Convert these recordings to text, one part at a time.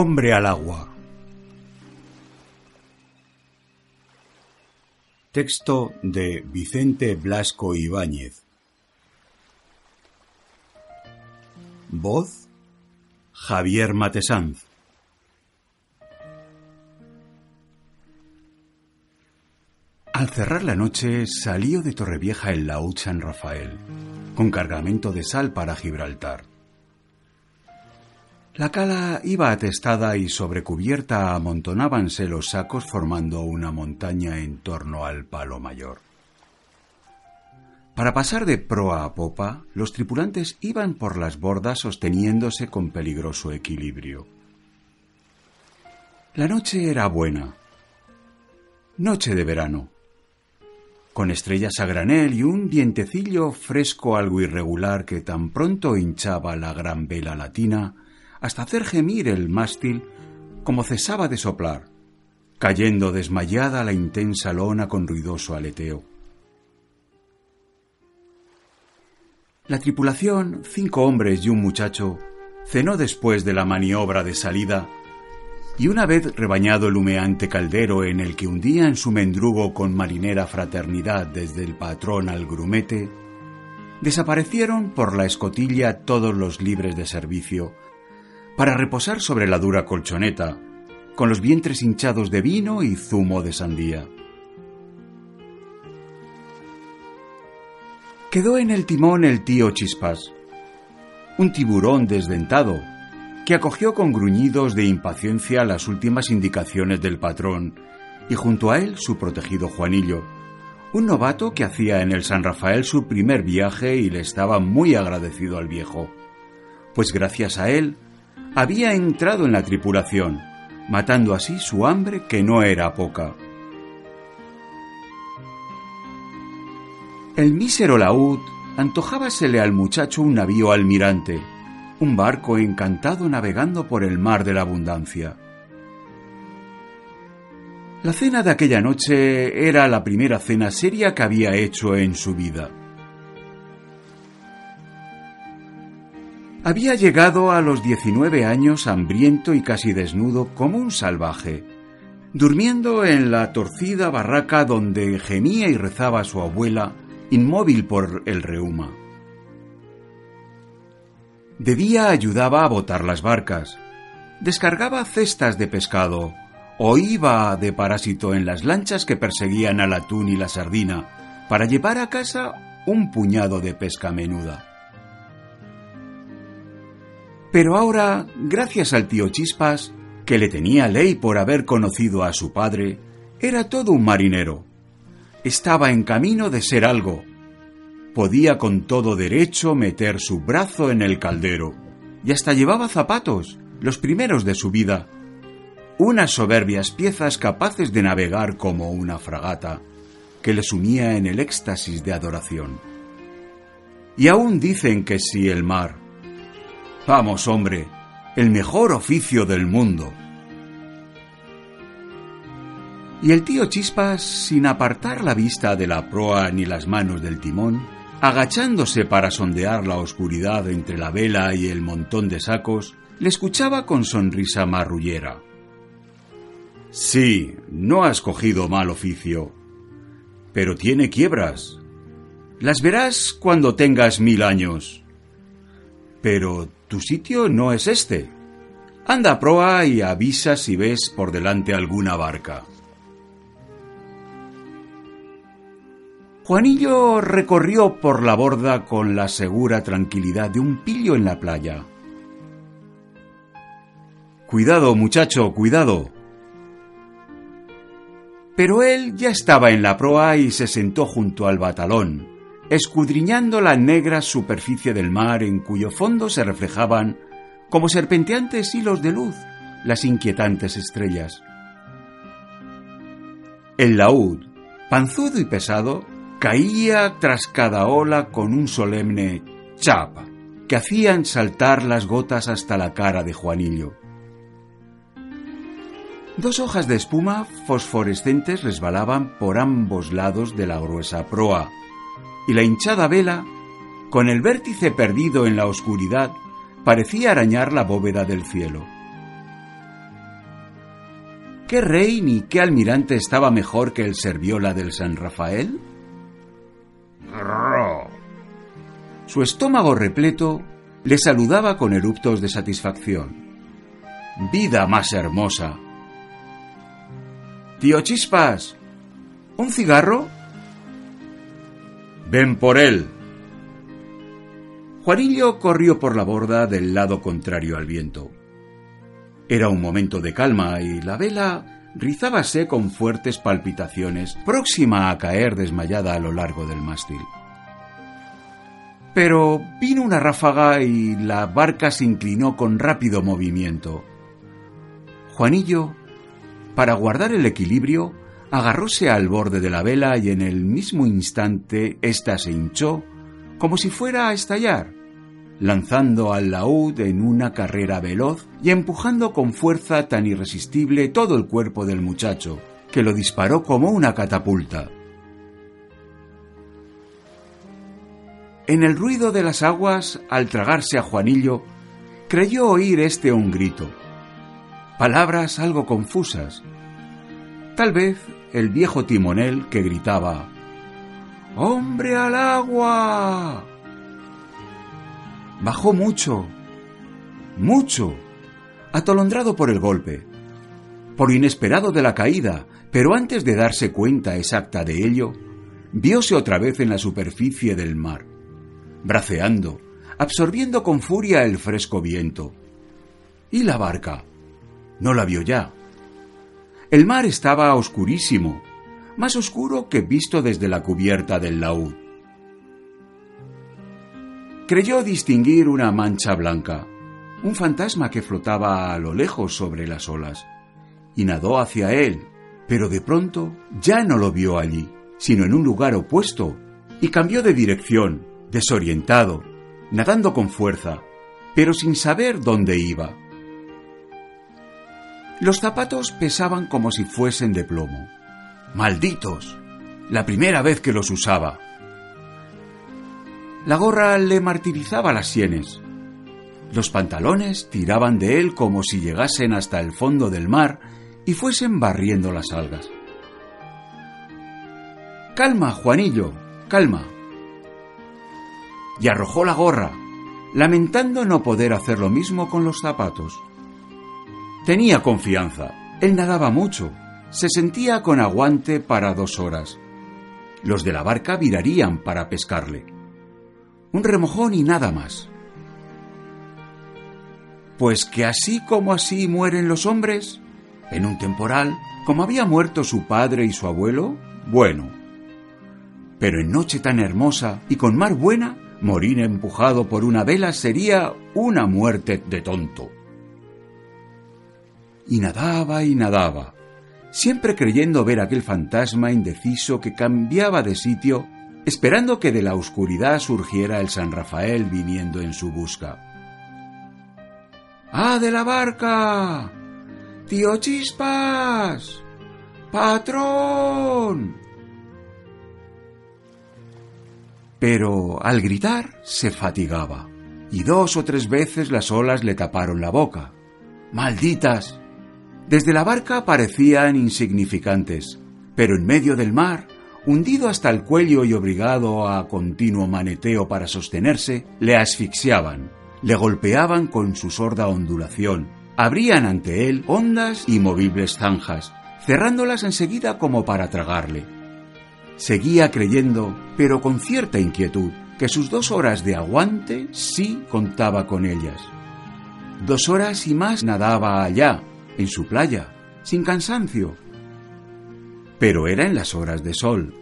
Hombre al agua. Texto de Vicente Blasco Ibáñez. Voz Javier Matesanz. Al cerrar la noche salió de Torrevieja el laúd San Rafael, con cargamento de sal para Gibraltar. La cala iba atestada y sobre cubierta amontonábanse los sacos formando una montaña en torno al palo mayor. Para pasar de proa a popa, los tripulantes iban por las bordas sosteniéndose con peligroso equilibrio. La noche era buena. Noche de verano. Con estrellas a granel y un vientecillo fresco algo irregular que tan pronto hinchaba la gran vela latina, hasta hacer gemir el mástil como cesaba de soplar, cayendo desmayada la intensa lona con ruidoso aleteo. La tripulación, cinco hombres y un muchacho, cenó después de la maniobra de salida y una vez rebañado el humeante caldero en el que hundía en su mendrugo con marinera fraternidad desde el patrón al grumete, desaparecieron por la escotilla todos los libres de servicio para reposar sobre la dura colchoneta, con los vientres hinchados de vino y zumo de sandía. Quedó en el timón el tío Chispas, un tiburón desdentado, que acogió con gruñidos de impaciencia las últimas indicaciones del patrón, y junto a él su protegido Juanillo, un novato que hacía en el San Rafael su primer viaje y le estaba muy agradecido al viejo, pues gracias a él había entrado en la tripulación, matando así su hambre que no era poca. El mísero laúd antojábasele al muchacho un navío almirante, un barco encantado navegando por el mar de la abundancia. La cena de aquella noche era la primera cena seria que había hecho en su vida. Había llegado a los 19 años hambriento y casi desnudo como un salvaje, durmiendo en la torcida barraca donde gemía y rezaba su abuela, inmóvil por el reuma. De día ayudaba a botar las barcas, descargaba cestas de pescado, o iba de parásito en las lanchas que perseguían al atún y la sardina, para llevar a casa un puñado de pesca menuda. Pero ahora, gracias al tío Chispas, que le tenía ley por haber conocido a su padre, era todo un marinero. Estaba en camino de ser algo. Podía con todo derecho meter su brazo en el caldero, y hasta llevaba zapatos, los primeros de su vida, unas soberbias piezas capaces de navegar como una fragata, que le sumía en el éxtasis de adoración. Y aún dicen que si el mar, Vamos, hombre, el mejor oficio del mundo. Y el tío Chispas, sin apartar la vista de la proa ni las manos del timón, agachándose para sondear la oscuridad entre la vela y el montón de sacos, le escuchaba con sonrisa marrullera. Sí, no has cogido mal oficio, pero tiene quiebras. Las verás cuando tengas mil años. Pero tu sitio no es este. Anda a proa y avisa si ves por delante alguna barca. Juanillo recorrió por la borda con la segura tranquilidad de un pillo en la playa. Cuidado, muchacho, cuidado. Pero él ya estaba en la proa y se sentó junto al batalón, escudriñando la negra superficie del mar en cuyo fondo se reflejaban, como serpenteantes hilos de luz, las inquietantes estrellas. El laúd, panzudo y pesado, caía tras cada ola con un solemne chapa que hacían saltar las gotas hasta la cara de Juanillo. Dos hojas de espuma fosforescentes resbalaban por ambos lados de la gruesa proa, y la hinchada vela, con el vértice perdido en la oscuridad, parecía arañar la bóveda del cielo. ¿Qué rey ni qué almirante estaba mejor que el serviola del San Rafael? Su estómago repleto le saludaba con eruptos de satisfacción. Vida más hermosa. Tío Chispas, ¿un cigarro? Ven por él. Juanillo corrió por la borda del lado contrario al viento. Era un momento de calma y la vela rizábase con fuertes palpitaciones, próxima a caer desmayada a lo largo del mástil. Pero vino una ráfaga y la barca se inclinó con rápido movimiento. Juanillo, para guardar el equilibrio, agarróse al borde de la vela y en el mismo instante ésta se hinchó como si fuera a estallar, lanzando al laúd en una carrera veloz y empujando con fuerza tan irresistible todo el cuerpo del muchacho, que lo disparó como una catapulta. En el ruido de las aguas, al tragarse a Juanillo, creyó oír este un grito. Palabras algo confusas. Tal vez el viejo timonel que gritaba ¡Hombre al agua! Bajó mucho, mucho, atolondrado por el golpe, por inesperado de la caída, pero antes de darse cuenta exacta de ello, vióse otra vez en la superficie del mar braceando, absorbiendo con furia el fresco viento. ¿Y la barca? No la vio ya. El mar estaba oscurísimo, más oscuro que visto desde la cubierta del laúd. Creyó distinguir una mancha blanca, un fantasma que flotaba a lo lejos sobre las olas, y nadó hacia él, pero de pronto ya no lo vio allí, sino en un lugar opuesto, y cambió de dirección, desorientado, nadando con fuerza, pero sin saber dónde iba. Los zapatos pesaban como si fuesen de plomo. ¡Malditos! La primera vez que los usaba. La gorra le martirizaba las sienes. Los pantalones tiraban de él como si llegasen hasta el fondo del mar y fuesen barriendo las algas. Calma, Juanillo, calma, y arrojó la gorra, lamentando no poder hacer lo mismo con los zapatos. Tenía confianza, él nadaba mucho, se sentía con aguante para dos horas. Los de la barca virarían para pescarle. Un remojón y nada más. Pues que así como así mueren los hombres, en un temporal, como había muerto su padre y su abuelo, bueno. Pero en noche tan hermosa y con mar buena, Morir empujado por una vela sería una muerte de tonto. Y nadaba y nadaba, siempre creyendo ver aquel fantasma indeciso que cambiaba de sitio, esperando que de la oscuridad surgiera el San Rafael viniendo en su busca. ¡Ah, de la barca! ¡Tío Chispas! ¡Patrón! pero al gritar se fatigaba, y dos o tres veces las olas le taparon la boca. ¡Malditas! Desde la barca parecían insignificantes, pero en medio del mar, hundido hasta el cuello y obligado a continuo maneteo para sostenerse, le asfixiaban, le golpeaban con su sorda ondulación, abrían ante él hondas y movibles zanjas, cerrándolas enseguida como para tragarle Seguía creyendo, pero con cierta inquietud, que sus dos horas de aguante sí contaba con ellas. Dos horas y más nadaba allá, en su playa, sin cansancio. Pero era en las horas de sol,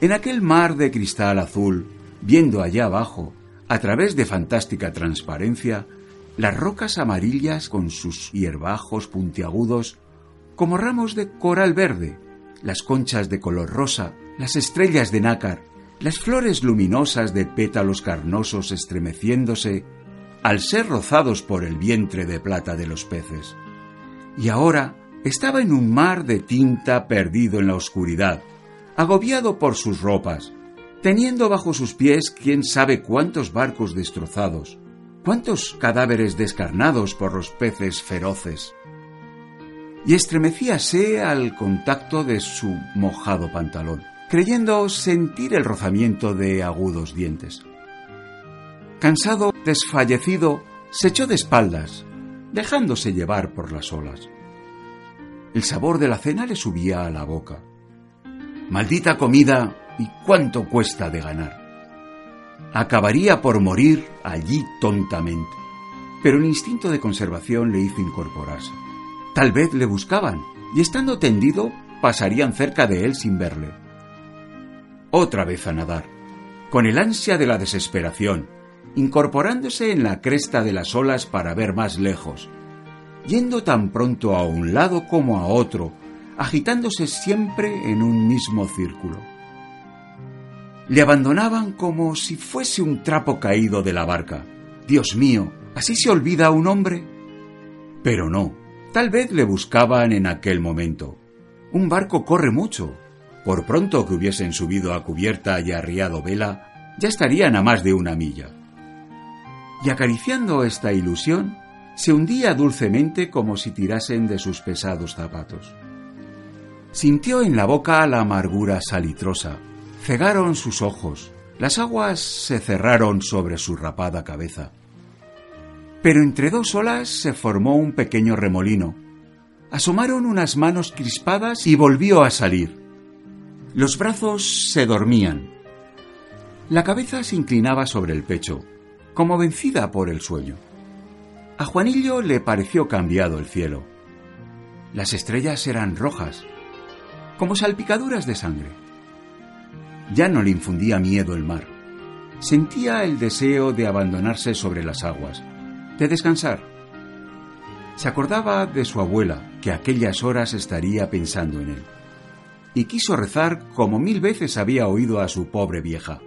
en aquel mar de cristal azul, viendo allá abajo, a través de fantástica transparencia, las rocas amarillas con sus hierbajos puntiagudos, como ramos de coral verde, las conchas de color rosa, las estrellas de nácar, las flores luminosas de pétalos carnosos estremeciéndose al ser rozados por el vientre de plata de los peces. Y ahora estaba en un mar de tinta perdido en la oscuridad, agobiado por sus ropas, teniendo bajo sus pies quién sabe cuántos barcos destrozados, cuántos cadáveres descarnados por los peces feroces. Y estremecíase al contacto de su mojado pantalón creyendo sentir el rozamiento de agudos dientes. Cansado, desfallecido, se echó de espaldas, dejándose llevar por las olas. El sabor de la cena le subía a la boca. Maldita comida y cuánto cuesta de ganar. Acabaría por morir allí tontamente, pero un instinto de conservación le hizo incorporarse. Tal vez le buscaban, y estando tendido pasarían cerca de él sin verle otra vez a nadar, con el ansia de la desesperación, incorporándose en la cresta de las olas para ver más lejos, yendo tan pronto a un lado como a otro, agitándose siempre en un mismo círculo. Le abandonaban como si fuese un trapo caído de la barca. Dios mío, ¿así se olvida a un hombre? Pero no, tal vez le buscaban en aquel momento. Un barco corre mucho, por pronto que hubiesen subido a cubierta y arriado vela, ya estarían a más de una milla. Y acariciando esta ilusión, se hundía dulcemente como si tirasen de sus pesados zapatos. Sintió en la boca la amargura salitrosa, cegaron sus ojos, las aguas se cerraron sobre su rapada cabeza. Pero entre dos olas se formó un pequeño remolino. Asomaron unas manos crispadas y volvió a salir. Los brazos se dormían. La cabeza se inclinaba sobre el pecho, como vencida por el sueño. A Juanillo le pareció cambiado el cielo. Las estrellas eran rojas, como salpicaduras de sangre. Ya no le infundía miedo el mar. Sentía el deseo de abandonarse sobre las aguas, de descansar. Se acordaba de su abuela, que aquellas horas estaría pensando en él y quiso rezar como mil veces había oído a su pobre vieja.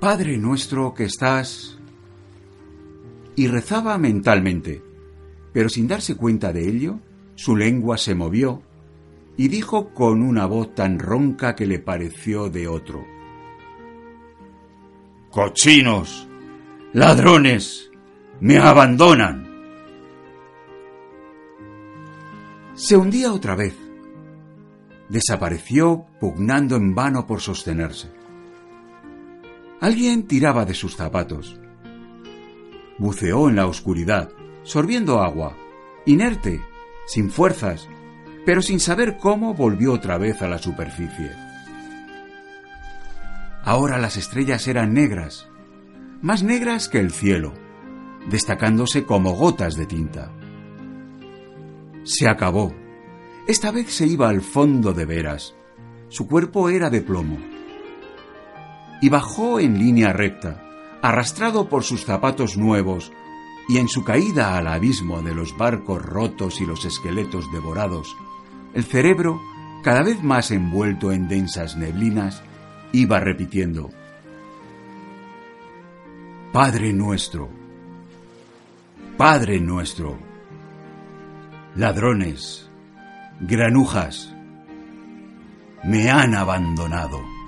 Padre nuestro que estás... Y rezaba mentalmente, pero sin darse cuenta de ello, su lengua se movió y dijo con una voz tan ronca que le pareció de otro. ¡Cochinos! ¡Ladrones! ¡Me abandonan! Se hundía otra vez desapareció pugnando en vano por sostenerse. Alguien tiraba de sus zapatos. Buceó en la oscuridad, sorbiendo agua, inerte, sin fuerzas, pero sin saber cómo volvió otra vez a la superficie. Ahora las estrellas eran negras, más negras que el cielo, destacándose como gotas de tinta. Se acabó, esta vez se iba al fondo de veras. Su cuerpo era de plomo. Y bajó en línea recta, arrastrado por sus zapatos nuevos, y en su caída al abismo de los barcos rotos y los esqueletos devorados, el cerebro, cada vez más envuelto en densas neblinas, iba repitiendo, Padre nuestro, Padre nuestro, ladrones, granujas, me han abandonado.